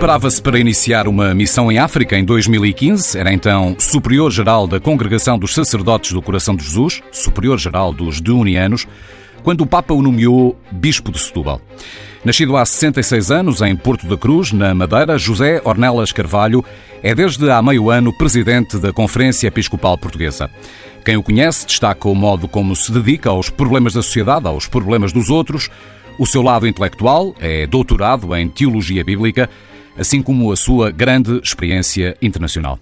Preparava-se para iniciar uma missão em África em 2015. Era então Superior-Geral da Congregação dos Sacerdotes do Coração de Jesus, Superior-Geral dos Deunianos, quando o Papa o nomeou Bispo de Setúbal. Nascido há 66 anos em Porto da Cruz, na Madeira, José Ornelas Carvalho é desde há meio ano presidente da Conferência Episcopal Portuguesa. Quem o conhece destaca o modo como se dedica aos problemas da sociedade, aos problemas dos outros. O seu lado intelectual é doutorado em Teologia Bíblica assim como a sua grande experiência internacional.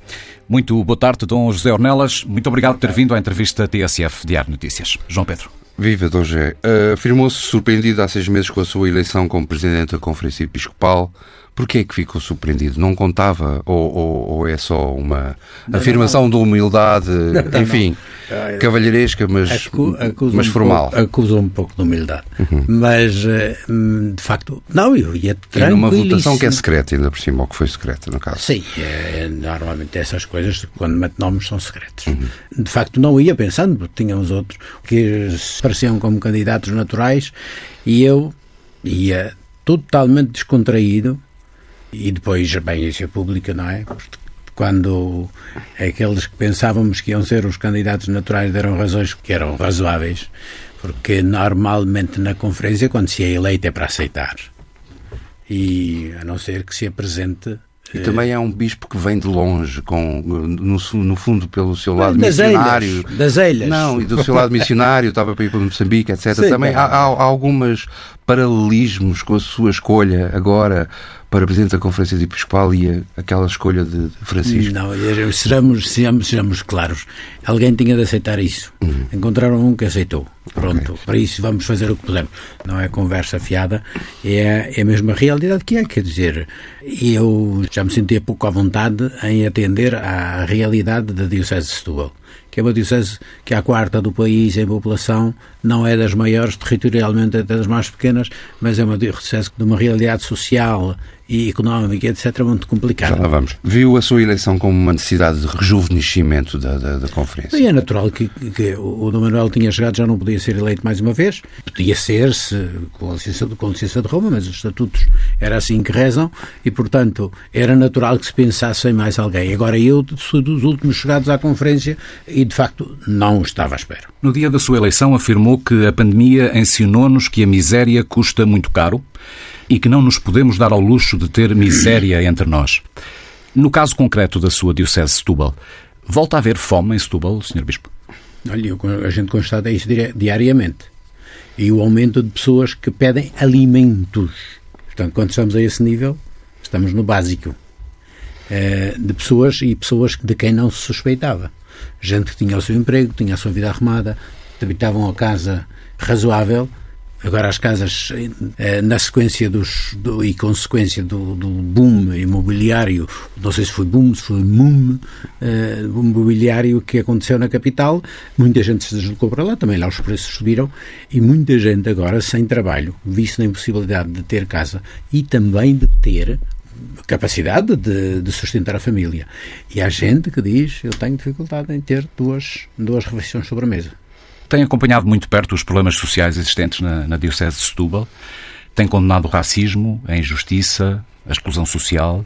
Muito boa tarde, Dom José Ornelas. Muito obrigado por ter vindo à entrevista TSF Diário Notícias. João Pedro. Viva, Dom José. Uh, Afirmou-se surpreendido há seis meses com a sua eleição como Presidente da Conferência Episcopal. Porquê é que ficou surpreendido? Não contava? Ou, ou, ou é só uma não, afirmação não, não. de humildade, enfim, cavalheiresca, mas, mas formal? Um acusa um pouco de humildade. Uhum. Mas, eh, de facto, não, eu ia tranquilíssimo. E numa votação que é secreta, ainda por cima, ou que foi secreta, no caso. Sim, é, normalmente essas coisas, quando mete nomes, são secretos. Uhum. De facto, não ia pensando, porque tínhamos outros que pareciam como candidatos naturais, e eu ia totalmente descontraído e depois a bem-ação pública, não é? Quando aqueles que pensávamos que iam ser os candidatos naturais deram razões que eram razoáveis, porque normalmente na conferência, quando se é eleito, é para aceitar. E a não ser que se apresente e também é um bispo que vem de longe, com, no, no fundo, pelo seu lado das missionário. Ilhas, das ilhas. Não, e do seu lado missionário, estava para ir para Moçambique, etc. Sim, também há, há, há alguns paralelismos com a sua escolha agora para Presidente da Conferência Episcopal e aquela escolha de Francisco? Não, sejamos, sejamos, sejamos claros. Alguém tinha de aceitar isso. Uhum. Encontraram um que aceitou. Pronto, okay. para isso vamos fazer o que pudermos. Não é conversa fiada, é, é a mesma realidade que é. Quer dizer, eu já me sentia pouco à vontade em atender à realidade da Diocese de Setúbal que é uma diocese que é a quarta do país em população, não é das maiores territorialmente, é das mais pequenas, mas é uma diocese de uma realidade social e económica, etc., muito complicada. Já lá vamos. Viu a sua eleição como uma necessidade de rejuvenescimento da, da, da conferência? E é natural que, que o Dom Manuel tinha chegado, já não podia ser eleito mais uma vez. Podia ser-se com a licença, com a licença de Roma, mas os estatutos era assim que rezam e, portanto, era natural que se pensasse em mais alguém. Agora, eu sou dos últimos chegados à conferência e, de facto, não estava à espera. No dia da sua eleição, afirmou que a pandemia ensinou-nos que a miséria custa muito caro e que não nos podemos dar ao luxo de ter miséria entre nós. No caso concreto da sua Diocese de Setúbal, volta a haver fome em Setúbal, Sr. Bispo? Olha, a gente constata isso diariamente. E o aumento de pessoas que pedem alimentos. Portanto, quando estamos a esse nível, estamos no básico. Eh, de pessoas e pessoas de quem não se suspeitava. Gente que tinha o seu emprego, tinha a sua vida arrumada, habitavam a casa razoável Agora, as casas, eh, na sequência dos, do, e consequência do, do, boom imobiliário, não sei se foi boom, se foi boom, eh, imobiliário que aconteceu na capital, muita gente se deslocou para lá, também lá os preços subiram, e muita gente agora sem trabalho, visto na impossibilidade de ter casa e também de ter capacidade de, de, sustentar a família. E há gente que diz: Eu tenho dificuldade em ter duas, duas refeições sobre a mesa. Tem acompanhado muito perto os problemas sociais existentes na, na Diocese de Setúbal, tem condenado o racismo, a injustiça, a exclusão social.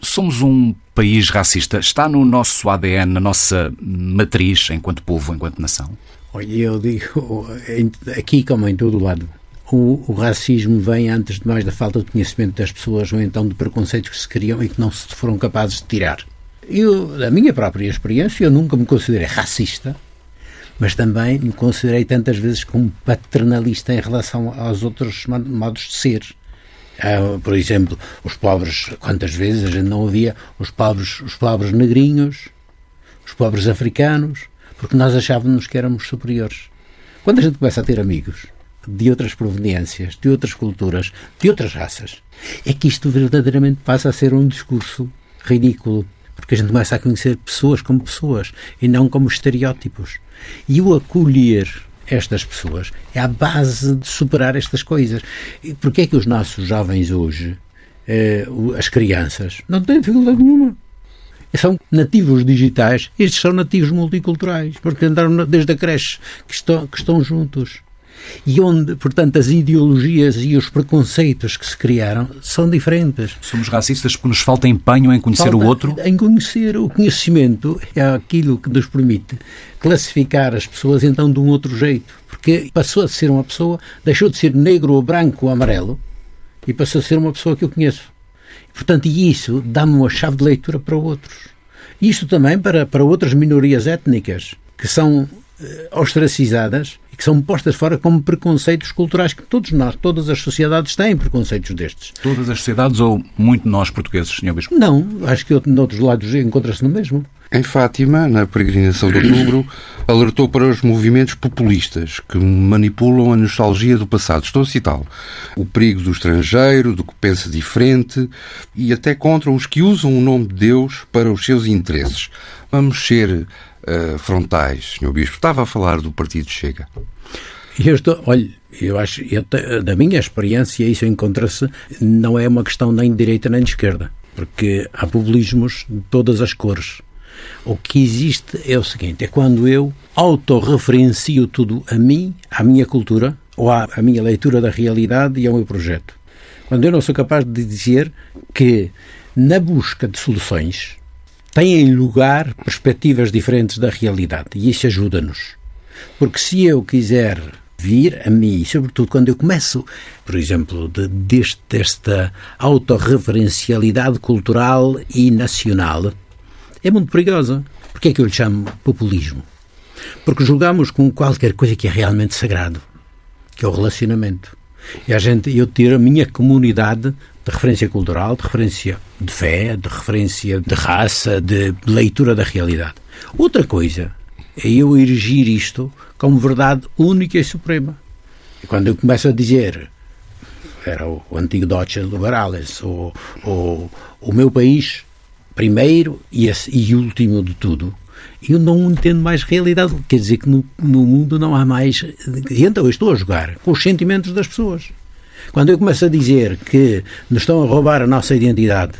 Somos um país racista. Está no nosso ADN, na nossa matriz, enquanto povo, enquanto nação? Olha, eu digo, aqui como em todo lado, o, o, racismo vem antes de mais da falta de conhecimento das pessoas ou então de preconceitos que se criam e que não se foram capazes de tirar. Eu, da minha própria experiência, eu nunca me considerei racista, mas também me considerei tantas vezes como paternalista em relação aos outros modos de ser. Uh, por exemplo, os pobres, quantas vezes a gente não ouvia os pobres, os pobres negrinhos, os pobres africanos, porque nós achávamos que éramos superiores. Quando a gente começa a ter amigos de outras proveniências, de outras culturas, de outras raças, é que isto verdadeiramente passa a ser um discurso ridículo, porque a gente começa a conhecer pessoas como pessoas e não como estereótipos. E o acolher estas pessoas é a base de superar estas coisas. E porquê é que os nossos jovens hoje, eh, as crianças, não têm dificuldade nenhuma? São nativos digitais, estes são nativos multiculturais, porque andaram desde a creche que estão, que estão juntos. E onde, portanto, as ideologias e os preconceitos que se criaram são diferentes. Somos racistas porque nos falta empenho em conhecer falta o outro? Em conhecer. O conhecimento é aquilo que nos permite classificar as pessoas então de um outro jeito. Porque passou a ser uma pessoa, deixou de ser negro ou branco ou amarelo e passou a ser uma pessoa que eu conheço. Portanto, isso dá-me uma chave de leitura para outros. Isto também para, para outras minorias étnicas que são eh, ostracizadas que são postas fora como preconceitos culturais que todos nós, todas as sociedades têm preconceitos destes. Todas as sociedades ou muito nós portugueses, Sr. Bispo? Não, acho que em outros lados encontra-se no mesmo. Em Fátima, na peregrinação de outubro, alertou para os movimentos populistas que manipulam a nostalgia do passado. Estou a citá-lo. O perigo do estrangeiro, do que pensa diferente e até contra os que usam o nome de Deus para os seus interesses. Vamos ser uh, frontais, Sr. Bispo. Estava a falar do Partido Chega. Eu estou, olha, eu acho, eu, da minha experiência, isso encontra-se, não é uma questão nem de direita nem de esquerda, porque há populismos de todas as cores. O que existe é o seguinte: é quando eu autorreferencio tudo a mim, à minha cultura, ou à, à minha leitura da realidade e ao meu projeto. Quando eu não sou capaz de dizer que, na busca de soluções, têm lugar perspectivas diferentes da realidade e isso ajuda-nos. Porque se eu quiser vir a mim, sobretudo quando eu começo, por exemplo, de, deste, desta autorreferencialidade cultural e nacional, é muito perigosa. Porquê é que eu lhe chamo populismo? Porque julgamos com qualquer coisa que é realmente sagrado, que é o relacionamento. E a gente, eu tiro a minha comunidade de referência cultural, de referência de fé, de referência de raça, de leitura da realidade. Outra coisa é eu erigir isto como verdade única e suprema. E quando eu começo a dizer era o, o antigo Deutsche Liberales, o, o, o meu país primeiro e, esse, e último de tudo, eu não entendo mais realidade. Quer dizer que no, no mundo não há mais. Então eu estou a jogar com os sentimentos das pessoas. Quando eu começo a dizer que nos estão a roubar a nossa identidade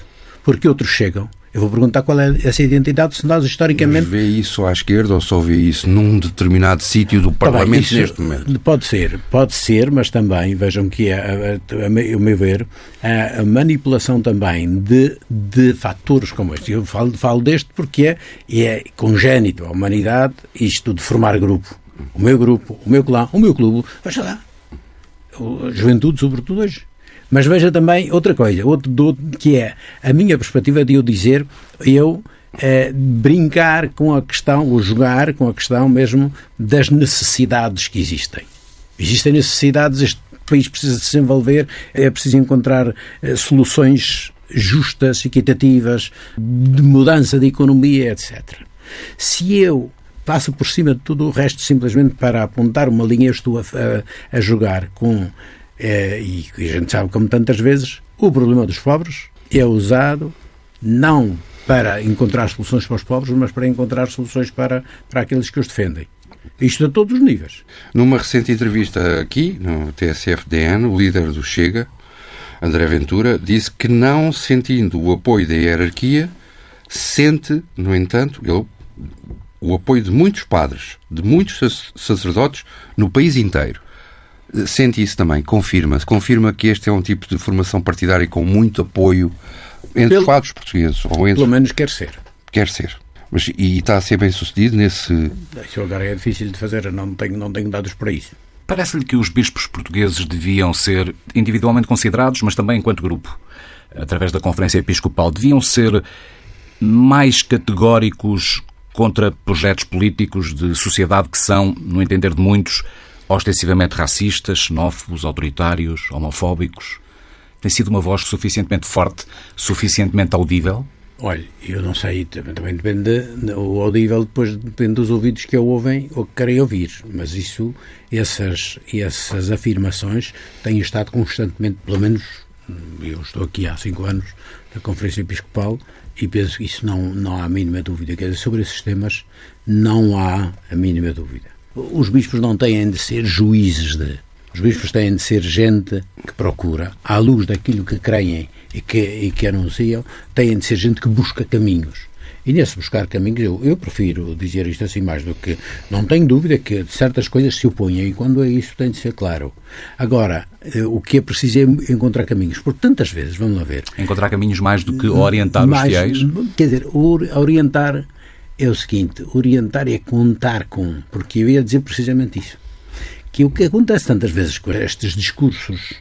porque outros chegam, eu vou perguntar qual é essa identidade, se nós historicamente. Mas vê isso à esquerda ou só vê isso num determinado sítio do tá Parlamento bem, neste momento? Pode ser, pode ser, mas também, vejam que, é, a, a, a, meu ver, a, a, manipulação também de, de fatores como este. Eu falo, falo deste porque é, é congénito à humanidade isto de formar grupo. O meu grupo, o meu clã, o meu clube, veja lá. A juventude, sobretudo hoje. Mas veja também outra coisa, outro, que é a minha perspectiva de eu dizer, eu é, brincar com a questão, ou jogar com a questão mesmo das necessidades que existem. Existem necessidades, este país precisa se desenvolver, é preciso encontrar é, soluções justas, equitativas, de mudança de economia, etc. Se eu passo por cima de tudo o resto simplesmente para apontar uma linha, estou a, a, a jogar com é, e a gente sabe, como tantas vezes, o problema dos pobres é usado não para encontrar soluções para os pobres, mas para encontrar soluções para, para aqueles que os defendem. Isto a todos os níveis. Numa recente entrevista aqui, no TSF-DN, o líder do Chega, André Ventura, disse que não sentindo o apoio da hierarquia, sente, no entanto, ele, o apoio de muitos padres, de muitos sacerdotes no país inteiro. Sente isso também, confirma-se. Confirma que este é um tipo de formação partidária com muito apoio entre Pelo, os padres portugueses. Ou entre... Pelo menos quer ser. Quer ser. Mas, e está a ser bem sucedido nesse. Isso agora é difícil de fazer, não tenho, não tenho dados para isso. Parece-lhe que os bispos portugueses deviam ser individualmente considerados, mas também enquanto grupo, através da Conferência Episcopal, deviam ser mais categóricos contra projetos políticos de sociedade que são, no entender de muitos, ostensivamente racistas, xenófobos, autoritários, homofóbicos? Tem sido uma voz suficientemente forte, suficientemente audível? Olha, eu não sei, também depende, o audível depois depende dos ouvidos que ouvem ou que querem ouvir, mas isso, essas, essas afirmações têm estado constantemente, pelo menos, eu estou aqui há cinco anos na Conferência Episcopal e penso que isso não, não há a mínima dúvida, quer dizer, sobre esses temas não há a mínima dúvida. Os bispos não têm de ser juízes de. Os bispos têm de ser gente que procura, à luz daquilo que creem e que, e que anunciam, têm de ser gente que busca caminhos. E nesse buscar caminhos, eu, eu prefiro dizer isto assim mais do que. Não tenho dúvida que certas coisas se oponham e quando é isso tem de ser claro. Agora, eh, o que é preciso é encontrar caminhos. Porque tantas vezes, vamos lá ver. Encontrar caminhos mais do que orientar mais, os fiéis? Quer dizer, orientar é o seguinte: orientar é contar com. Porque eu ia dizer precisamente isso. Que o que acontece tantas vezes com estes discursos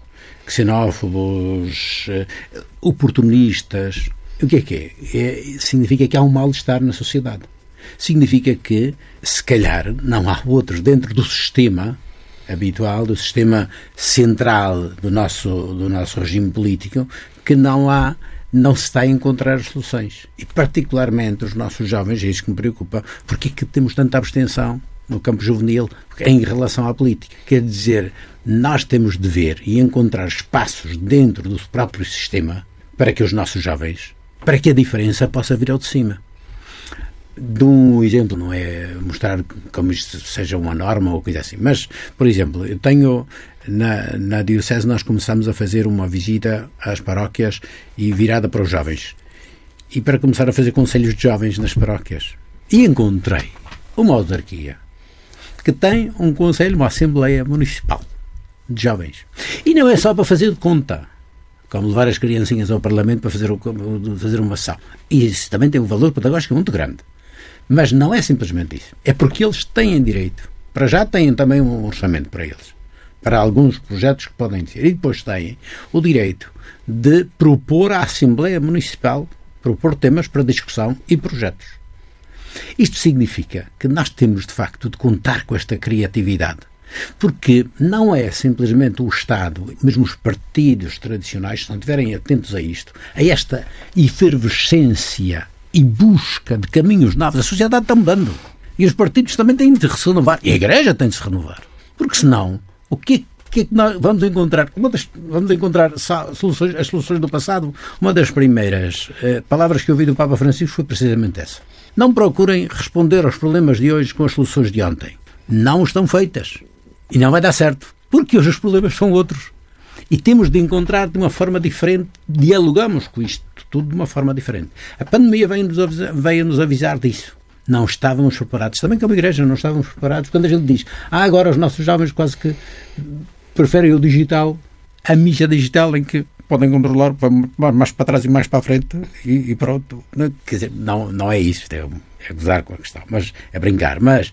xenófobos, eh, oportunistas, o que é que é? é significa que há um mal-estar na sociedade. Significa que, se calhar, não há outros dentro do sistema habitual, do sistema central do nosso, do nosso regime político, que não há não se está a encontrar soluções. E, particularmente, os nossos jovens, é isso que me preocupa, porque é que temos tanta abstenção no campo juvenil em relação à política? Quer dizer, nós temos de ver e encontrar espaços dentro do próprio sistema para que os nossos jovens, para que a diferença possa vir ao de cima. De um exemplo, não é mostrar como isto seja uma norma ou coisa assim, mas, por exemplo, eu tenho na, na Diocese nós começamos a fazer uma visita às paróquias e virada para os jovens. E para começar a fazer conselhos de jovens nas paróquias. E encontrei uma autarquia que tem um conselho, uma Assembleia Municipal de Jovens. E não é só para fazer de conta como levar as criancinhas ao Parlamento para fazer, fazer uma ação. E isso também tem um valor pedagógico muito grande. Mas não é simplesmente isso. É porque eles têm direito. Para já têm também um orçamento para eles. Para alguns projetos que podem ter. E depois têm o direito de propor à Assembleia Municipal, propor temas para discussão e projetos. Isto significa que nós temos, de facto, de contar com esta criatividade. Porque não é simplesmente o Estado, mesmo os partidos tradicionais, se não estiverem atentos a isto, a esta efervescência e busca de caminhos novos. A sociedade está mudando. E os partidos também têm de se renovar. E a Igreja tem de se renovar. Porque senão, o que é que, nós vamos encontrar? Das, vamos encontrar soluções, as soluções do passado. Uma das primeiras eh, palavras que ouvi do Papa Francisco foi precisamente essa. Não procurem responder aos problemas de hoje com as soluções de ontem. Não estão feitas. E não vai dar certo. Porque hoje os problemas são outros. E temos de encontrar de uma forma diferente, dialogamos com isto tudo de uma forma diferente. A pandemia veio-nos avisar, veio avisar disso. Não estávamos preparados. Também como igreja não estávamos preparados. Quando a gente diz, ah, agora os nossos jovens quase que preferem o digital, a mídia digital em que podem controlar mais para trás e mais para a frente e, e pronto. Quer dizer, não, não é isso. É, é gozar com a questão, mas é brincar. Mas,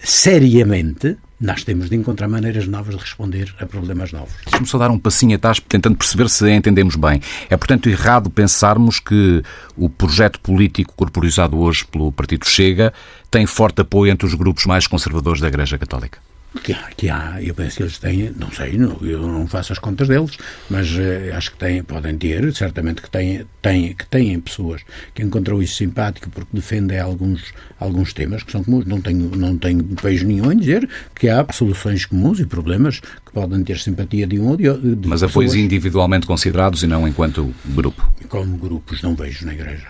seriamente, nós temos de encontrar maneiras novas de responder a problemas novos. Deixa-me só dar um passinho atrás, tentando perceber se entendemos bem. É, portanto, errado pensarmos que o projeto político corporizado hoje pelo Partido Chega tem forte apoio entre os grupos mais conservadores da Igreja Católica. Que há, que há, eu penso que eles têm, não sei, não, eu não faço as contas deles, mas uh, acho que têm, podem ter, certamente que têm, têm, que têm pessoas que encontram isso simpático porque defendem alguns, alguns temas que são comuns. Não tenho, não tenho beijo nenhum em dizer que há soluções comuns e problemas que podem ter simpatia de um ou de outro. Mas apoios individualmente considerados e não enquanto grupo? Como grupos não vejo na Igreja.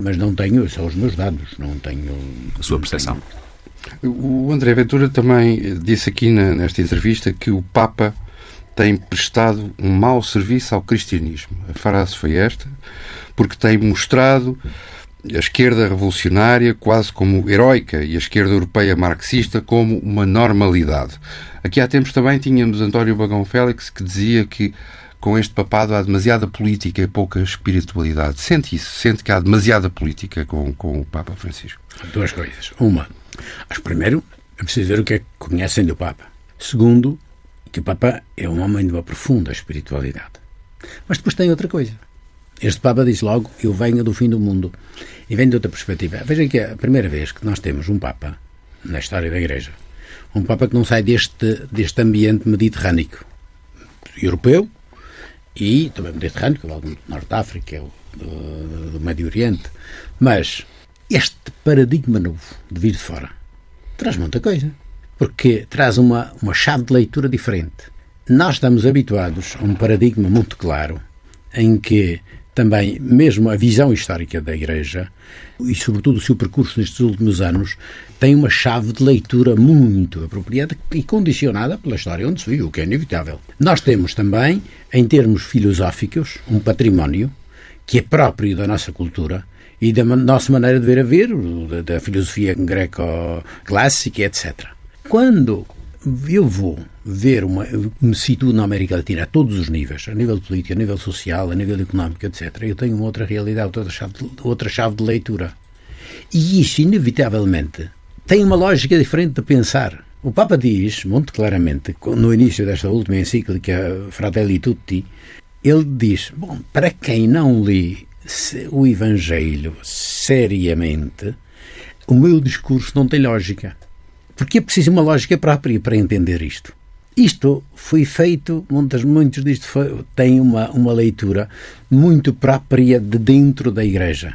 Mas não tenho, são os meus dados, não tenho. A sua percepção? Tenho, o André Ventura também disse aqui nesta entrevista que o Papa tem prestado um mau serviço ao cristianismo. A frase foi esta, porque tem mostrado a esquerda revolucionária quase como heroica e a esquerda europeia marxista como uma normalidade. Aqui há tempos também tínhamos António Bagão Félix que dizia que com este papado há demasiada política e pouca espiritualidade. Sente isso? Sente que há demasiada política com, com o Papa Francisco? Duas coisas. Uma, Acho primeiro é preciso ver o que é que conhecem do Papa. Segundo, que o Papa é um homem de uma profunda espiritualidade. Mas depois tem outra coisa. Este Papa diz logo: Eu venho do fim do mundo. E vem de outra perspectiva. Vejam que é a primeira vez que nós temos um Papa na história da Igreja. Um Papa que não sai deste, deste ambiente mediterrâneo, europeu e também mediterrâneo, que é do Norte da África, do, do Médio Oriente. Mas este paradigma novo de vir de fora traz muita coisa, porque traz uma, uma chave de leitura diferente. Nós estamos habituados a um paradigma muito claro em que também, mesmo a visão histórica da Igreja e, sobretudo, o seu percurso nestes últimos anos, tem uma chave de leitura muito apropriada e condicionada pela história onde se viu, o que é inevitável. Nós temos também, em termos filosóficos, um património que é próprio da nossa cultura e da nossa maneira de ver a ver, da, da filosofia greco-clássica, etc. Quando eu vou ver uma, me situo na América Latina a todos os níveis, a nível político, a nível social, a nível económico, etc. Eu tenho uma outra realidade, outra chave, outra chave de leitura. E isso, inevitavelmente, tem uma lógica diferente de pensar. O Papa diz, muito claramente, no início desta última encíclica Fratelli Tutti, ele diz: Bom, para quem não lê o Evangelho seriamente, o meu discurso não tem lógica. Porque é preciso uma lógica própria para entender isto. Isto foi feito, muitos, muitos disto foi, têm uma, uma leitura muito própria de dentro da Igreja.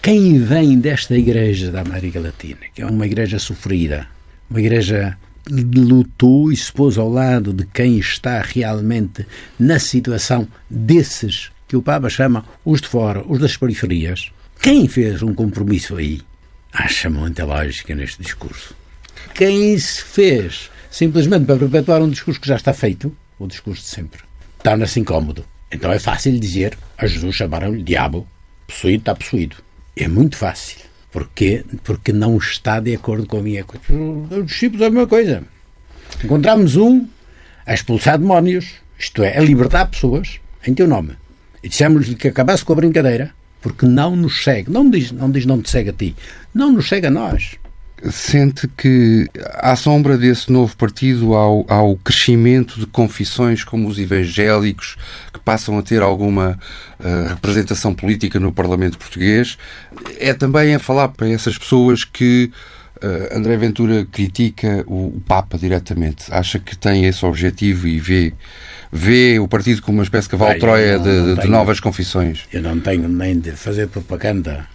Quem vem desta Igreja da América Latina, que é uma igreja sofrida, uma igreja lutou e se pôs ao lado de quem está realmente na situação desses que o Papa chama os de fora, os das periferias. Quem fez um compromisso aí acha muita lógica neste discurso. Quem se fez simplesmente para perpetuar um discurso que já está feito, o discurso de sempre, torna-se incómodo. Então é fácil dizer a Jesus chamaram-lhe diabo, possuído está possuído. É muito fácil. Porquê? Porque não está de acordo com a minha coisa. Os discípulos é a mesma coisa. Encontramos um a expulsar demónios, isto é, a libertar pessoas em teu nome. E dissemos-lhe que acabasse com a brincadeira, porque não nos segue. Não diz, não diz não te segue a ti. Não nos segue a nós sente que, à sombra desse novo partido, ao, ao crescimento de confissões como os evangélicos, que passam a ter alguma uh, representação política no Parlamento português, é também a falar para essas pessoas que André Ventura critica o, o, Papa diretamente. Acha que tem esse objetivo e vê. Vê o partido como uma espécie de cavalo-troia de, de novas confissões. Eu não tenho nem de fazer propaganda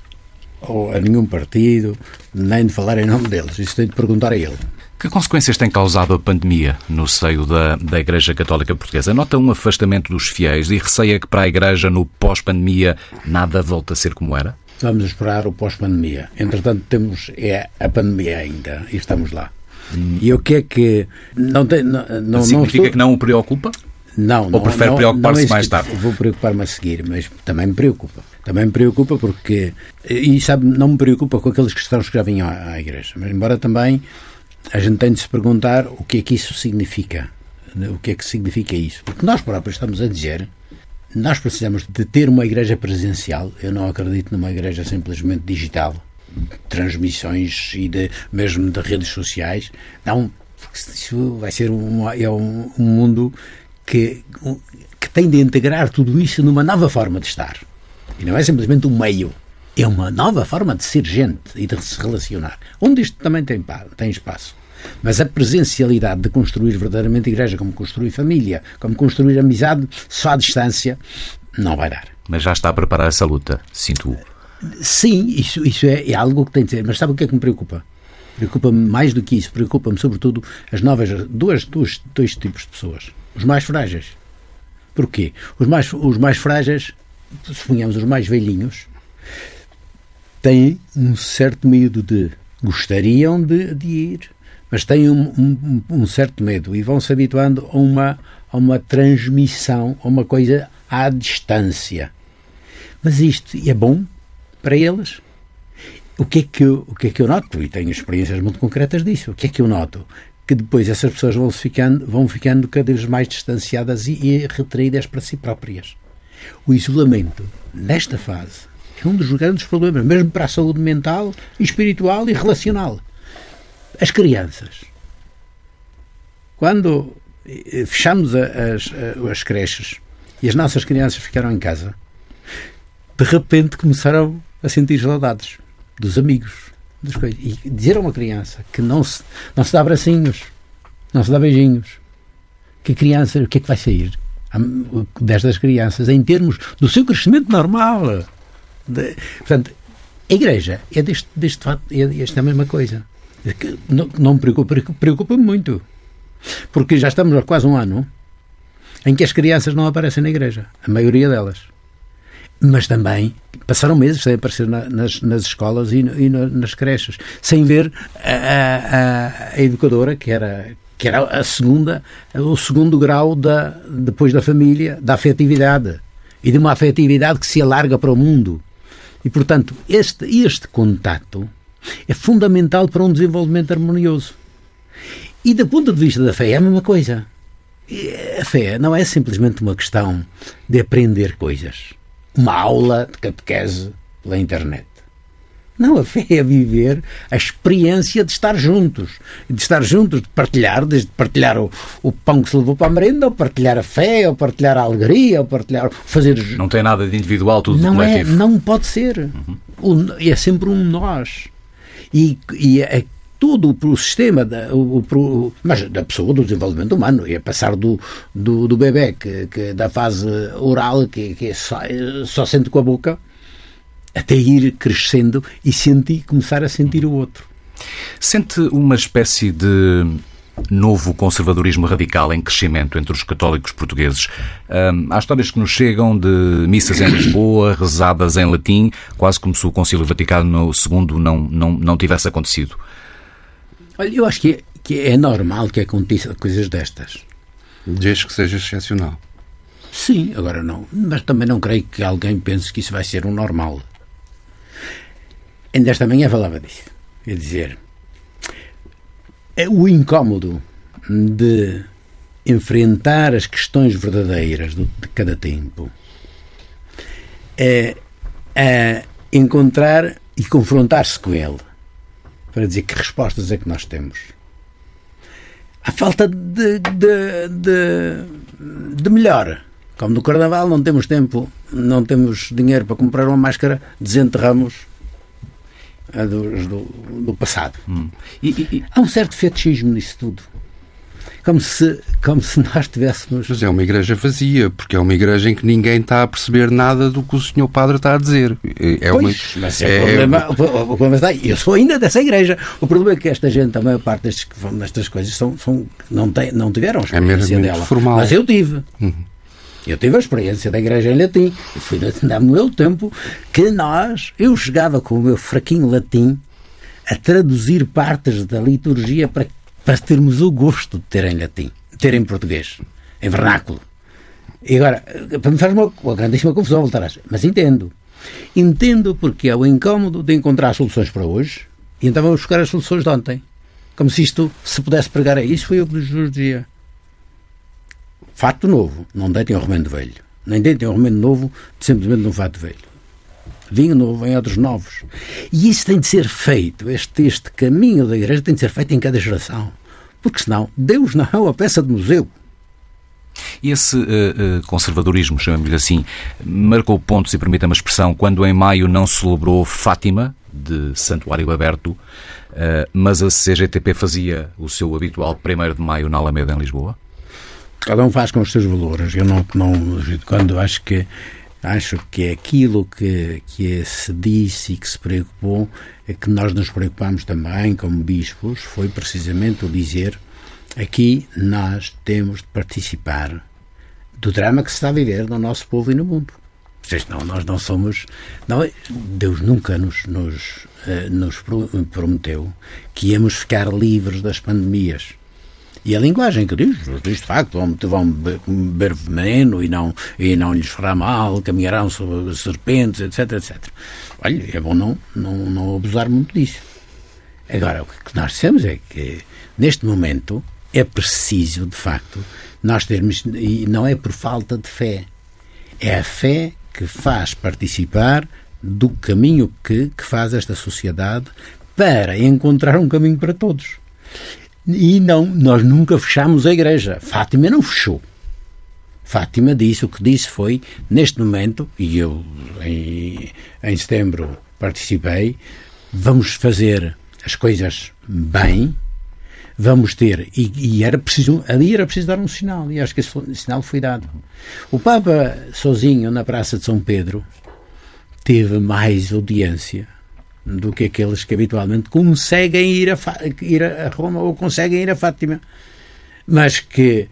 ou a nenhum partido, nem de falar em nome deles. Isso tem de perguntar a ele. Que consequências tem causado a pandemia no seio da, da Igreja Católica Portuguesa? Nota um afastamento dos fiéis e receia que para a Igreja no pós-pandemia nada volta a ser como era? Vamos esperar o pós-pandemia. Entretanto, temos é a pandemia ainda e estamos lá. Hum. E o que é que não tem não, não significa não estou... que não o preocupa? Não, Ou prefere preocupar-se mais tarde? Vou preocupar-me a seguir, mas também me preocupa. Também me preocupa porque. E sabe, não me preocupa com aqueles cristãos que já vinham à, à igreja. Mas, embora também a gente tenha de se perguntar o que é que isso significa. O que é que significa isso? Porque nós próprios estamos a dizer. Nós precisamos de ter uma igreja presencial. Eu não acredito numa igreja simplesmente digital, transmissões e de, mesmo de redes sociais. Não, isso vai ser um, é um, um mundo que, que tem de integrar tudo isso numa nova forma de estar. E não é simplesmente um meio. É uma nova forma de ser gente e de se relacionar. Onde isto também tem, tem espaço. Mas a presencialidade de construir verdadeiramente igreja, como construir família, como construir amizade só à distância, não vai dar. Mas já está a preparar essa luta, sinto. Sim, isso, isso é, é algo que tem de ser. Mas sabe o que é que me preocupa? Preocupa-me mais do que isso. Preocupa-me, sobretudo, as novas, duas, duas, dois tipos de pessoas os mais frágeis. Porquê? Os mais, os mais frágeis, suponhamos os mais velhinhos, têm um certo medo de. gostariam de, de ir, mas têm um, um, um, certo medo e vão se habituando a uma, a uma transmissão, a uma coisa à distância. Mas isto é bom para eles? O que, é que eu, o que é que eu noto? E tenho experiências muito concretas disso. O que é que eu noto? que depois essas pessoas vão ficando, vão ficando cada vez mais distanciadas e, e retraídas para si próprias. O isolamento, nesta fase, é um dos grandes problemas, mesmo para a saúde mental, espiritual e relacional. As crianças. Quando eh, fechamos as, as creches e as nossas crianças ficaram em casa, de repente começaram a sentir saudades dos amigos, das coisas. E dizer a uma criança que não se, não se dá bracinhos, não se dá beijinhos, que a criança, o que é que vai sair destas crianças em termos do seu crescimento normal? De, portanto, a Igreja é deste, deste fato, é, esta é a mesma coisa. É não, não me preocupa, preocupa-me muito. Porque já estamos há quase um ano em que as crianças não aparecem na Igreja, a maioria delas mas também passaram meses sem aparecer na, nas, nas, escolas e, e, nas creches, sem ver a, a, a, educadora, que era, que era a segunda, o segundo grau da, depois da família, da afetividade. E de uma afetividade que se alarga para o mundo. E, portanto, este, este contato é fundamental para um desenvolvimento harmonioso. E, do ponto de vista da fé, é a mesma coisa. A fé não é simplesmente uma questão de aprender coisas. Uma aula de catequese pela internet. Não, a fé é viver a experiência de estar juntos. De estar juntos, de partilhar, desde partilhar o, o pão que se levou para a merenda, ou partilhar a fé, ou partilhar a alegria, ou partilhar. fazer. Não tem nada de individual, tudo não de coletivo. É, não pode ser. Uhum. é sempre um nós. E, e é todo o sistema da, o, o, mas da pessoa, do desenvolvimento humano, e a passar do, do, do bebê, que, que, da fase oral, que, que só, só sente com a boca, até ir crescendo e sentir, começar a sentir o outro. Sente uma espécie de novo conservadorismo radical em crescimento entre os católicos portugueses. há histórias que nos chegam de missas em Lisboa, rezadas em latim, quase como se o Concílio Vaticano II não, não, não tivesse acontecido. Olha, eu acho que é, que é normal que aconteça coisas destas. Desde que seja excepcional. Sim, agora não. Mas também não creio que alguém pense que isso vai ser um normal. Ainda esta manhã falava disso. Quer dizer, o incómodo de enfrentar as questões verdadeiras de cada tempo é, é encontrar e confrontar-se com ele para dizer que respostas é que nós temos. A falta de, de, de, de melhor. Como no Carnaval não temos tempo, não temos dinheiro para comprar uma máscara, desenterramos a do, do, do passado. Hum. E, e, Há um certo fetichismo nisso tudo. Como se, como se nós tivéssemos. Mas é uma igreja vazia, porque é uma igreja em que ninguém está a perceber nada do que o senhor padre está a dizer. É pois, uma... mas é, é... O, problema, o, problema está aí. Eu sou ainda dessa igreja. O problema é que esta gente, a maior parte destes, destas coisas, são, são, não, tem, não tiveram é experiência é dela. Formal. Mas eu tive. Uhum. Eu tive a experiência da igreja em latim. E fui no meu tempo que nós, eu chegava com o meu fraquinho latim a traduzir partes da liturgia para, para termos o gosto de ter em latim, ter em português, em vernáculo. E agora, para me faz uma, uma grandíssima confusão voltar a mas entendo. Entendo porque é o incómodo de encontrar soluções para hoje e então vamos buscar as soluções de ontem. Como se isto se pudesse pregar a isso, foi o que Jesus dizia. Fato novo, não deitem o remendo velho. Nem deitem o remendo novo simplesmente num fato velho. Vinho novo em outros novos. E isso tem de ser feito, este, este caminho da igreja tem de ser feito em cada geração. Porque senão, Deus não é uma peça de museu. Esse uh, conservadorismo, chamamos-lhe assim, marcou pontos, e permita-me a expressão, quando em maio não celebrou Fátima, de Santuário Aberto, uh, mas a CGTP fazia o seu habitual 1 de maio na Alameda, em Lisboa? Cada um faz com os seus valores. Eu não, não quando acho que acho que é aquilo que, que se disse e que se preocupou, é que nós nos preocupamos também, como bispos, foi precisamente o dizer aqui nós temos de participar do drama que se está a viver no nosso povo e no mundo. Não, nós não somos. Não, Deus nunca nos, nos, eh, nos prometeu que íamos ficar livres das pandemias. E a linguagem que diz, diz de facto, vão, vão beber veneno e não, e não lhes fará mal, caminharão sobre serpentes, etc, etc. Olha, é bom não, não, não abusar muito disso. Agora, o que nós dissemos é que, neste momento, é preciso, de facto, nós termos, e não é por falta de fé, é a fé que faz participar do caminho que, que faz esta sociedade para encontrar um caminho para todos. E não, nós nunca fechamos a igreja. Fátima não fechou. Fátima disse, o que disse foi, neste momento, e eu em, em setembro participei, vamos fazer as coisas bem, vamos ter, e, e, era preciso, ali era preciso dar um sinal, e acho que esse sinal foi dado. O Papa, sozinho, na Praça de São Pedro, teve mais audiência do que aqueles que habitualmente conseguem ir a, ir a Roma ou conseguem ir a Fátima. Mas que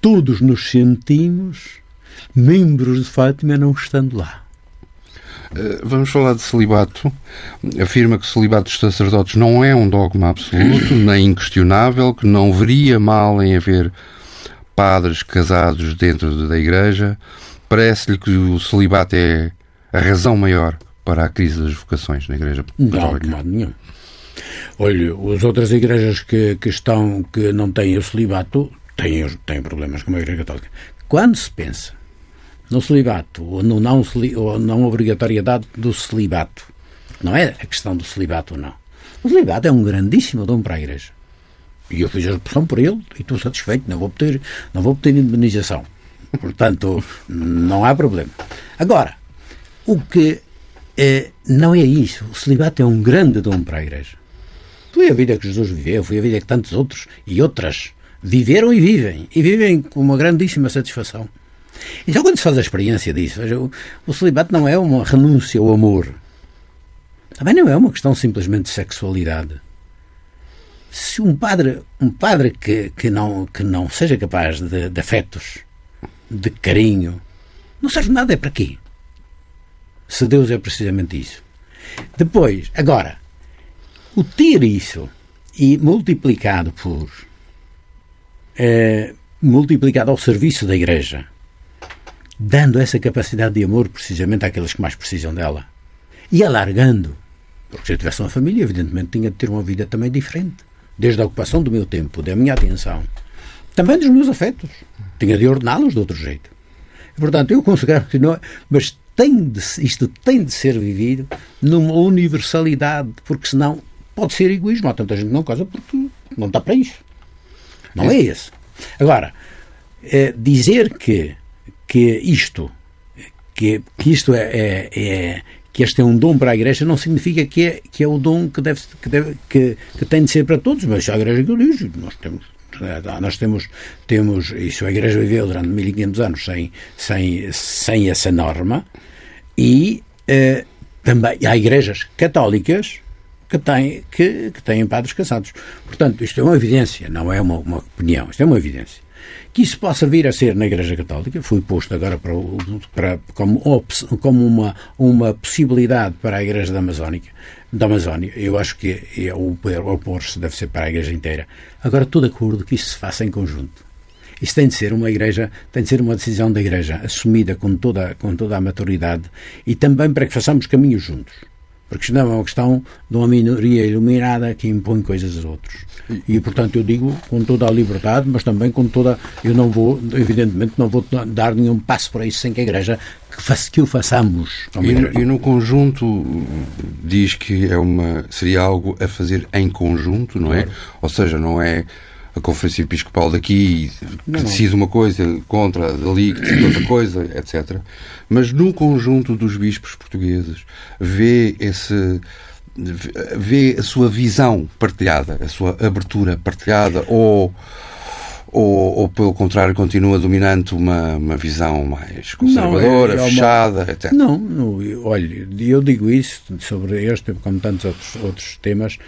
todos nos sentimos membros de Fátima não estando lá. Eh, vamos falar de celibato. Afirma que o celibato dos sacerdotes não é um dogma absoluto, nem inquestionável, que não veria mal em haver padres casados dentro da Igreja. Parece-lhe que o celibato é a razão maior para a crise das vocações na Igreja Católica? Não, de modo nenhum. Olha, as outras igrejas que, que estão, que não têm o celibato, têm, têm problemas com a Igreja Católica. Quando se pensa no celibato, ou, no não, ou não obrigatoriedade do celibato, não é a questão do celibato ou não. O celibato é um grandíssimo dom para a Igreja. E eu fiz a opção por ele e estou satisfeito, não vou obter, não vou obter indemnização. Portanto, não há problema. Agora, o que não é isso. O celibato é um grande dom para a Igreja. Foi a vida que Jesus viveu, foi a vida que tantos outros e outras viveram e vivem. E vivem com uma grandíssima satisfação. Então, quando se faz a experiência disso, veja, o, o celibato não é uma renúncia ao amor. Também não é uma questão simplesmente de sexualidade. Se um padre, um padre que, que, não, que não seja capaz de, de afetos, de carinho, não serve nada, é para quê? Se Deus é precisamente isso. Depois, agora, o ter isso e multiplicado por. Eh, multiplicado ao serviço da Igreja, dando essa capacidade de amor precisamente àqueles que mais precisam dela e alargando. Porque se eu tivesse uma família, evidentemente tinha de ter uma vida também diferente. Desde a ocupação do meu tempo, da minha atenção, também dos meus afetos. Tinha de ordená-los de outro jeito. Portanto, eu não. É, mas tem de, isto tem de ser vivido numa universalidade, porque senão pode ser egoísmo. Há tanta gente que não casa porque não está para isso. Não é esse. Agora, é dizer que, que isto que, que isto é, é, é, que este é um dom para a Igreja não significa que é, que é o dom que, deve, que, deve, que, que tem de ser para todos, mas a Igreja que eu digo, nós temos nós temos, temos isso, a Igreja viveu durante 1500 anos sem, sem, sem essa norma e eh, também há igrejas católicas que têm, que, que têm padres casados. Portanto, isto é uma evidência, não é uma, uma opinião, isto é uma evidência. Que isso possa vir a ser na Igreja Católica, foi posto agora para, para, como, como uma, uma possibilidade para a Igreja da Amazónica, da Amazónia. Eu acho que é, o opor-se deve ser para a Igreja inteira. Agora, estou de acordo que isso se faça em conjunto. Isso tem de ser uma igreja, tem de ser uma decisão da igreja assumida com toda, com toda a maturidade e também para que façamos caminhos juntos. Porque senão é uma questão de uma minoria iluminada que impõe coisas aos outros. E, portanto, eu digo com toda a liberdade, mas também com toda. Eu não vou, evidentemente, não vou dar nenhum passo para isso sem que a Igreja que, o façamos. E, e, no conjunto diz que é uma, seria algo a fazer em conjunto, não é? Claro. Ou seja, não é a Conferência Episcopal daqui que decide uma coisa contra ali que decide outra coisa, etc. Mas no conjunto dos bispos portugueses vê esse vê a sua visão partilhada, a sua abertura partilhada ou ou, ou, pelo contrário, continua dominante uma, uma visão mais conservadora, não, é, é uma... fechada, etc. Não, não, olha, eu digo isso sobre este, como tantos outros, outros temas,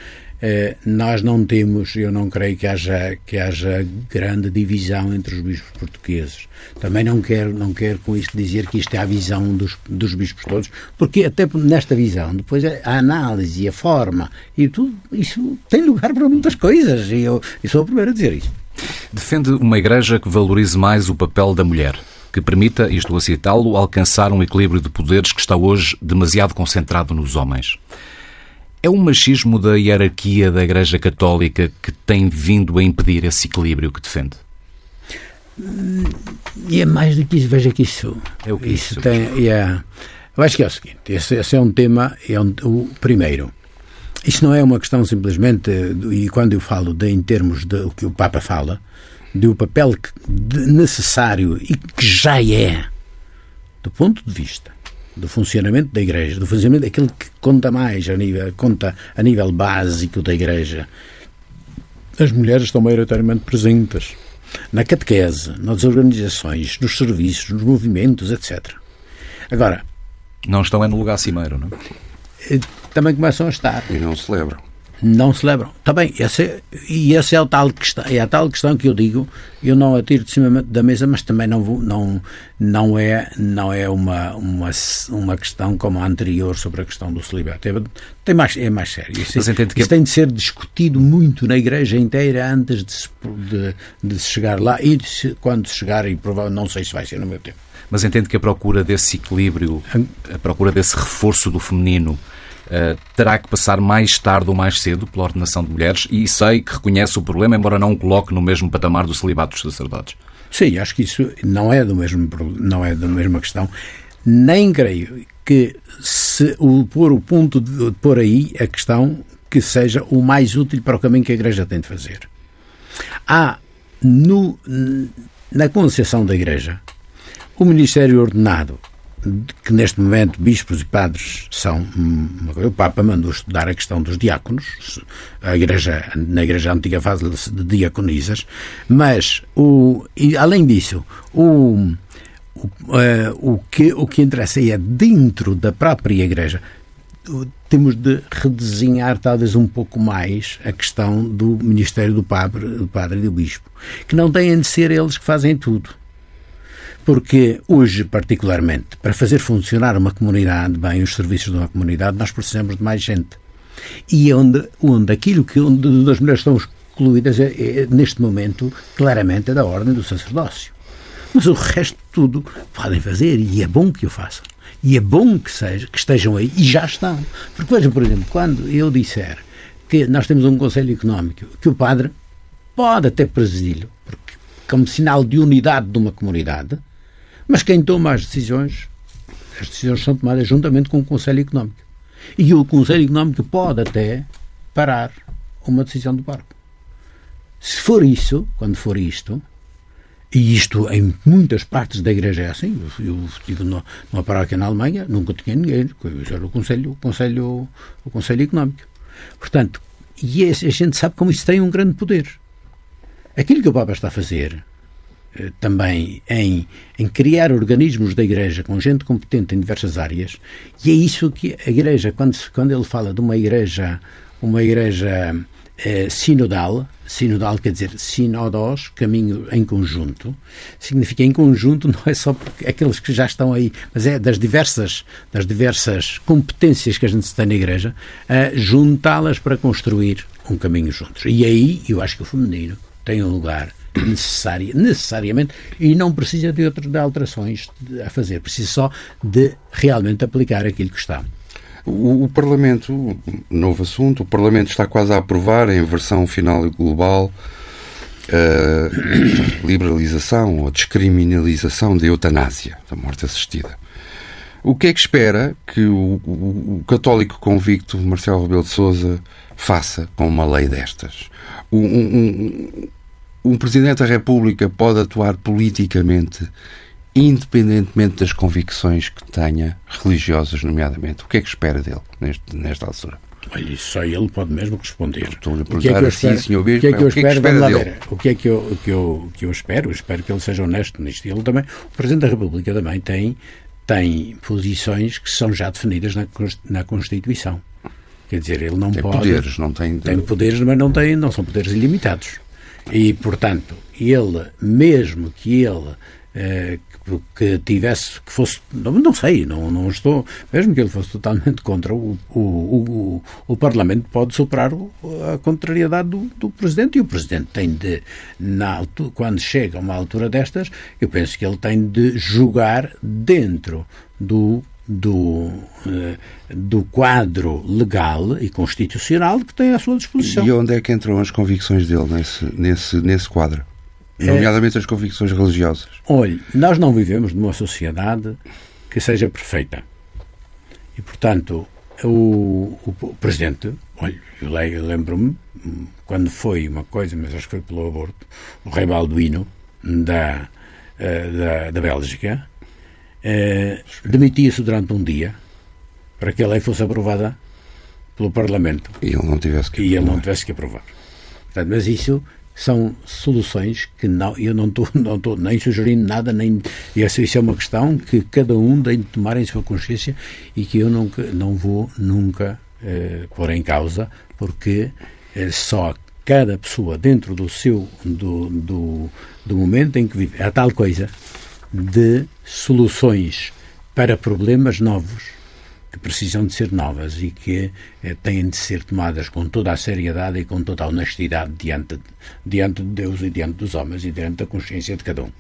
nós não temos, eu não creio que haja, que haja grande divisão entre os bispos portugueses. Também não quero, não quero com isto dizer que isto é a visão dos, dos bispos todos, porque até nesta visão, depois a análise, a forma e tudo, isso tem lugar para muitas coisas e eu, eu sou o primeiro a dizer isso. Defende uma igreja que valorize mais o papel da mulher que permita, e estou a citá-lo, alcançar um equilíbrio de poderes que está hoje demasiado concentrado nos homens. É o machismo da hierarquia da Igreja Católica que tem vindo a impedir esse equilíbrio que defende? E é mais do que isso, veja que isso. É o que isso, isso tem. É, eu acho que é o seguinte: esse, esse é um tema, é um, o primeiro. Isto não é uma questão simplesmente, e quando eu falo de, em termos de o que o Papa fala, de o papel que, de, necessário e que já é, do ponto de vista do funcionamento da Igreja, do funcionamento daquilo que conta mais a nível, conta a nível básico da Igreja. As mulheres estão maioritariamente presentes na catequese, nas organizações, nos serviços, nos movimentos, etc. Agora. Não estão é no lugar cimeiro, não é? Também começam a estar. E não celebram. Não celebram. Está bem, esse é, e essa é a, tal questão, é a tal questão que eu digo, eu não a tiro de cima da mesa, mas também não, vou, não, não é, não é uma, uma, uma questão como a anterior sobre a questão do celibato. É, tem mais, é mais sério. Isso, isso que... tem de ser discutido muito na igreja inteira antes de se, de, de chegar lá e quando chegar, e não sei se vai ser no meu tempo. Mas entende que a procura desse equilíbrio, a procura desse reforço do feminino, terá que passar mais tarde ou mais cedo pela ordenação de mulheres e sei que reconhece o problema, embora não o coloque no mesmo patamar do celibato dos sacerdotes. Sim, acho que isso não é do mesmo não é da mesma questão. Nem creio que se o pôr o ponto de pôr aí a questão que seja o mais útil para o caminho que a Igreja tem de fazer. Há no, na concepção da Igreja o ministério ordenado que neste momento bispos e padres são o Papa mandou estudar a questão dos diáconos a igreja na igreja antiga faz de diaconisas mas o e além disso o o, uh, o que o que interessa é dentro da própria igreja temos de redesenhar talvez um pouco mais a questão do ministério do padre, do padre e do bispo, que não têm de ser eles que fazem tudo porque hoje, particularmente, para fazer funcionar uma comunidade bem, os serviços de uma comunidade, nós precisamos de mais gente. E onde, onde aquilo que onde as mulheres estão excluídas é, é, neste momento, claramente, é da ordem do sacerdócio. Mas o resto tudo podem fazer e é bom que o façam. E é bom que, seja, que estejam aí e já estão. Porque vejam, por exemplo, quando eu disser que nós temos um Conselho Económico, que o padre pode até presidi-lo, porque como sinal de unidade de uma comunidade, mas quem toma as decisões, as decisões são tomadas juntamente com o Conselho Económico. E o Conselho Económico pode até parar uma decisão do barco. Se for isso, quando for isto, e isto em muitas partes da Igreja é assim, eu estive numa paróquia na Alemanha, nunca tinha ninguém, era o Conselho, o Conselho, o Conselho Económico. Portanto, e a gente sabe como isso tem um grande poder. Aquilo que o Papa está a fazer também em, em criar organismos da Igreja com gente competente em diversas áreas, e é isso que a Igreja, quando, quando ele fala de uma Igreja, uma Igreja eh, sinodal, sinodal quer dizer sinodos, caminho em conjunto, significa em conjunto não é só aqueles que já estão aí, mas é das diversas, das diversas competências que a gente tem na Igreja, a juntá-las para construir um caminho juntos. E aí eu acho que o feminino tem um lugar necessária, necessariamente, e não precisa de outras de alterações a fazer, precisa só de realmente aplicar aquilo que está. O, o, Parlamento, novo assunto, o Parlamento está quase a aprovar em versão final e global a eh, liberalização ou descriminalização da eutanásia, da morte assistida. O que é que espera que o, o, o católico convicto Marcelo Rebelo de Sousa faça com uma lei destas? Um, um, um Presidente da República pode atuar politicamente independentemente das convicções que tenha, religiosas, nomeadamente. O que é que espera dele neste, nesta altura? Isso só ele pode mesmo responder. Estou-lhe a perguntar o que é que eu espero, Senhor Bispo, o que é que eu espero, é dele? O que é que eu, que eu, que eu espero? Eu espero que ele seja honesto nisto. Ele também, o Presidente da República também tem, tem posições que são já definidas na, na Constituição. Quer dizer, ele não tem pode... poderes, não tem... Tem poderes, mas não, tem, não são poderes ilimitados. E, portanto, ele, mesmo que ele eh, que tivesse, que fosse, não, não, sei, não, não estou, mesmo que ele fosse totalmente contra, o, o, o, o Parlamento pode superar a contrariedade do, do Presidente. E o Presidente tem de, na altura, quando chega a uma altura destas, eu penso que ele tem de julgar dentro do do, eh, do quadro legal e constitucional que tem à sua disposição. E onde é que entram as convicções dele nesse, nesse, nesse quadro? É. Nomeadamente as convicções religiosas. Olhe, nós não vivemos numa sociedade que seja perfeita. E, portanto, o, o Presidente, olha, eu lembro-me, quando foi uma coisa, mas acho que foi pelo aborto, o rei Balduino da, eh, da, da Bélgica, eh, demitia-se durante um dia para que a lei fosse aprovada pelo Parlamento. E ele não tivesse que E ele não tivesse que aprovar. Portanto, mas isso são soluções que não, eu não estou não estou nem sugerindo nada, nem essa, isso é uma questão que cada um tem de tomar em sua consciência e que eu nunca, não vou nunca eh, pôr em causa, porque eh, só cada pessoa dentro do seu do, do, do momento em que vive há tal coisa de soluções para problemas novos que precisam de ser novas e que eh, têm de ser tomadas com toda a seriedade e com toda a honestidade diante, diante de Deus e diante dos homens e diante da consciência de cada um.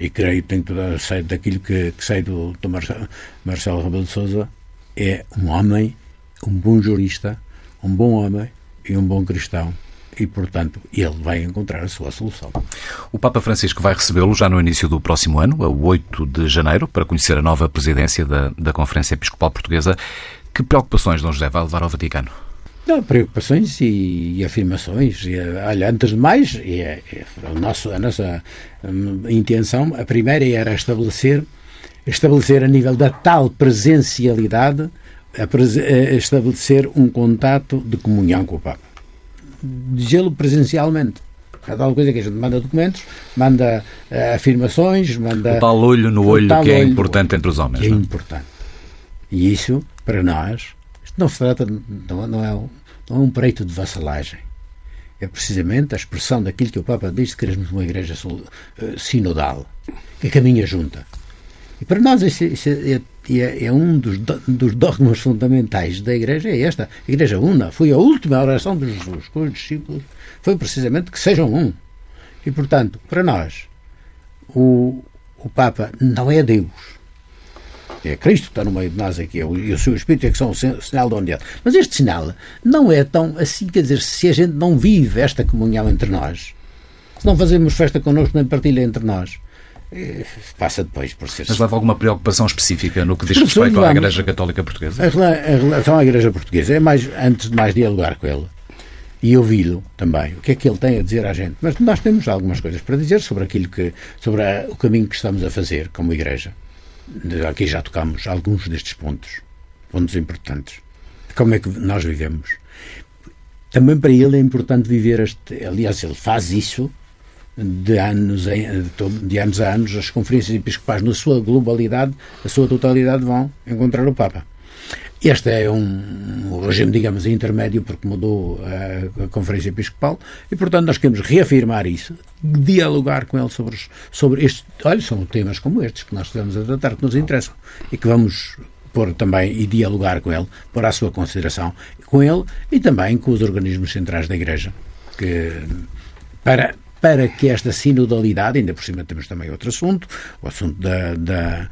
E creio que tenho toda a daquilo que, que sei do, do Marcelo, Marcelo Rebelo de Sousa é um homem, um bom jurista, um bom homem e um bom cristão e, portanto, ele vai encontrar a sua solução. O Papa Francisco vai recebê-lo já no início do próximo ano, a 8 de janeiro, para conhecer a nova presidência da, da Conferência Episcopal Portuguesa. Que preocupações Dom José vai levar ao Vaticano? Não, preocupações e, e afirmações. E, olha, antes de mais, e, é, é, o nosso, a nossa um, intenção, a primeira era estabelecer, estabelecer a nível da tal presencialidade, a, estabelecer um contato de comunhão com o Papa dizê-lo presencialmente. É tal coisa que a gente manda documentos, manda uh, afirmações, manda. O tal olho no olho que é importante entre os homens. Que é não? É importante. E isso, para nós, isto não se trata, não, não, é, não é um preito de vassalagem. É precisamente a expressão daquilo que o Papa diz de queremos uma igreja uh, sinodal, que caminha junta. E para nós isso, isso é, é, é, um dos, dos, dogmas fundamentais da Igreja, é esta. A Igreja una. Foi a última oração de Jesus com os discípulos. Foi precisamente que sejam um. E, portanto, para nós, o, o Papa não é Deus. É Cristo que está no meio de nós aqui, e o seu Espírito é que são o sinal da unidade. Mas este sinal não é tão assim, quer dizer, se a gente não vive esta comunhão entre nós, se não fazemos festa connosco nem partilha entre nós, passa depois por ser. Mas leva alguma preocupação específica no que diz respeito à Igreja Católica Portuguesa? Em relação à Igreja Portuguesa, é mais, antes de mais dialogar com ele e ouvi-lo também, o que é que ele tem a dizer à gente. Mas nós temos algumas coisas para dizer sobre aquilo que, sobre a, o caminho que estamos a fazer como Igreja. Aqui já tocamos alguns destes pontos, pontos importantes. Como é que nós vivemos? Também para ele é importante viver este. Aliás, ele faz isso de anos, em, de anos a anos, as conferências episcopais, na sua globalidade, a sua totalidade, vão encontrar o Papa. Este é um, regime, digamos, intermédio, porque mudou a, Conferência Episcopal, e, portanto, nós queremos reafirmar isso, dialogar com ele sobre, sobre estes. Olha, são temas como estes que nós estamos a tratar, que nos interessam, e que vamos pôr também e dialogar com ele, pôr à sua consideração com ele e também com os organismos centrais da Igreja, que para para que esta sinodalidade, ainda por cima temos também outro assunto, o assunto da, da,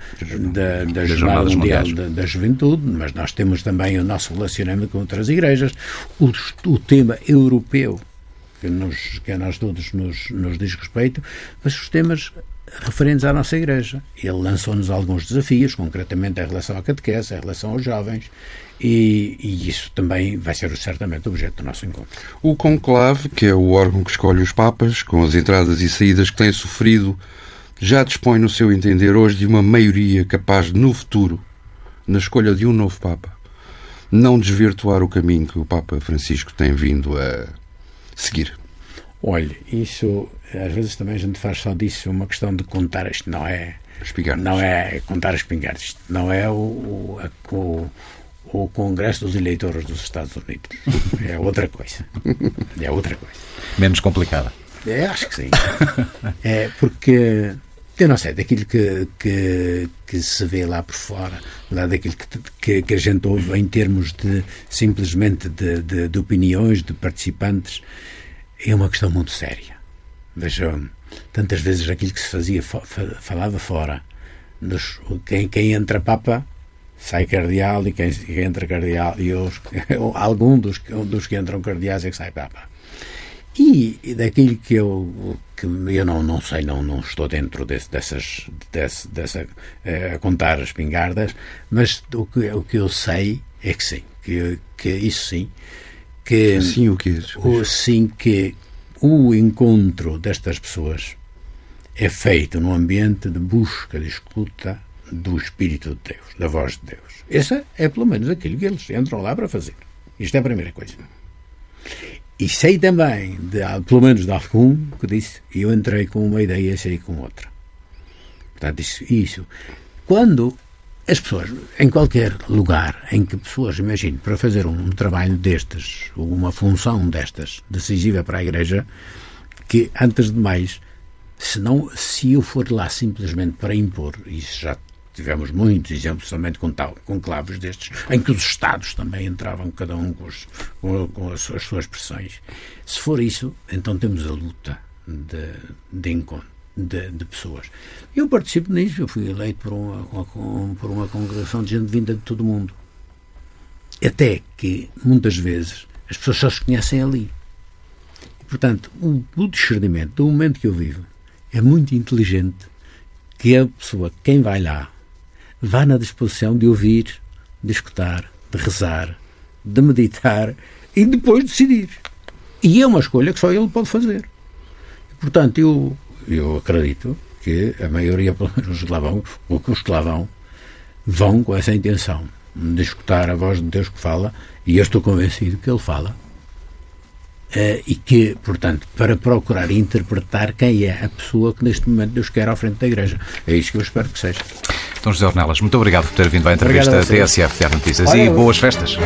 da, da Jornada Mundial da, da, Juventude, mas nós temos também o nosso relacionamento com outras igrejas, o, o tema europeu, que, nos, que a nós todos nos, nos diz respeito, mas os temas referentes à nossa Igreja. Ele lançou-nos alguns desafios, concretamente em relação à catequese, em relação aos jovens, e, e, isso também vai ser certamente objeto do nosso encontro. O conclave, que é o órgão que escolhe os papas, com as entradas e saídas que tem sofrido, já dispõe, no seu entender, hoje de uma maioria capaz no futuro, na escolha de um novo papa, não desvirtuar o caminho que o Papa Francisco tem vindo a seguir. Olha, isso às vezes também a gente faz só disso uma questão de contar isto não é não é contar as espingardas não é o, o, o o Congresso dos Eleitores dos Estados Unidos. É outra coisa. É outra coisa. Menos complicada. É, acho que sim. É porque, eu não sei, daquilo que, que, que se vê lá por fora, lá daquilo que, que, que a gente ouve em termos de simplesmente de, de, de opiniões de participantes, é uma questão muito séria. Vejam, tantas vezes aquilo que se fazia, falava fora, nos, quem, quem entra Papa sai cardeal e quem, quem entra cardeal e os, algum dos, dos que entram cardeais é que sai papa. E, e daquilo que eu que eu não, não sei, não, não estou dentro desse, dessas desse, dessa eh, a contar as pingardas, mas o que, o que eu sei é que sim, que, que isso sim, que sim o que o sim que o encontro destas pessoas é feito num ambiente de busca, de escuta, do Espírito de Deus, da voz de Deus. Essa é pelo menos aquilo que eles entram lá para fazer. Isto é a primeira coisa. E sei também, de, pelo menos de algum, que disse, eu entrei com uma ideia e saí com outra. Portanto, isso, isso. Quando as pessoas, em qualquer lugar em que pessoas, imagine, para fazer um trabalho destes, uma função destas, decisiva para a Igreja, que, antes de mais, se, não, se eu for lá simplesmente para impor, isso já tivemos muitos exemplos também com, clavos destes, em que os Estados também entravam, cada um com, os, com, com as, as, suas pressões. Se for isso, então temos a luta de, de encontro. De, de, pessoas. Eu participo nisso, eu fui eleito por uma, por uma congregação de gente vinda de todo o mundo. Até que, muitas vezes, as pessoas só se conhecem ali. E, portanto, o, o discernimento do momento que eu vivo é muito inteligente que a pessoa, quem vai lá, vá na disposição de ouvir, de escutar, de rezar, de meditar e depois decidir. E é uma escolha que só ele pode fazer. Portanto, eu, eu acredito que a maioria, pelo menos os que lá vão, ou que os que lá vão, vão com essa intenção de escutar a voz de Deus que fala, e eu estou convencido que ele fala, Uh, e que, portanto, para procurar interpretar quem é a pessoa que neste momento Deus quer à frente da Igreja. É isso que eu espero que seja. Então, José Ornelas, muito obrigado por ter vindo à entrevista TSF de Notícias Olha, e boas festas.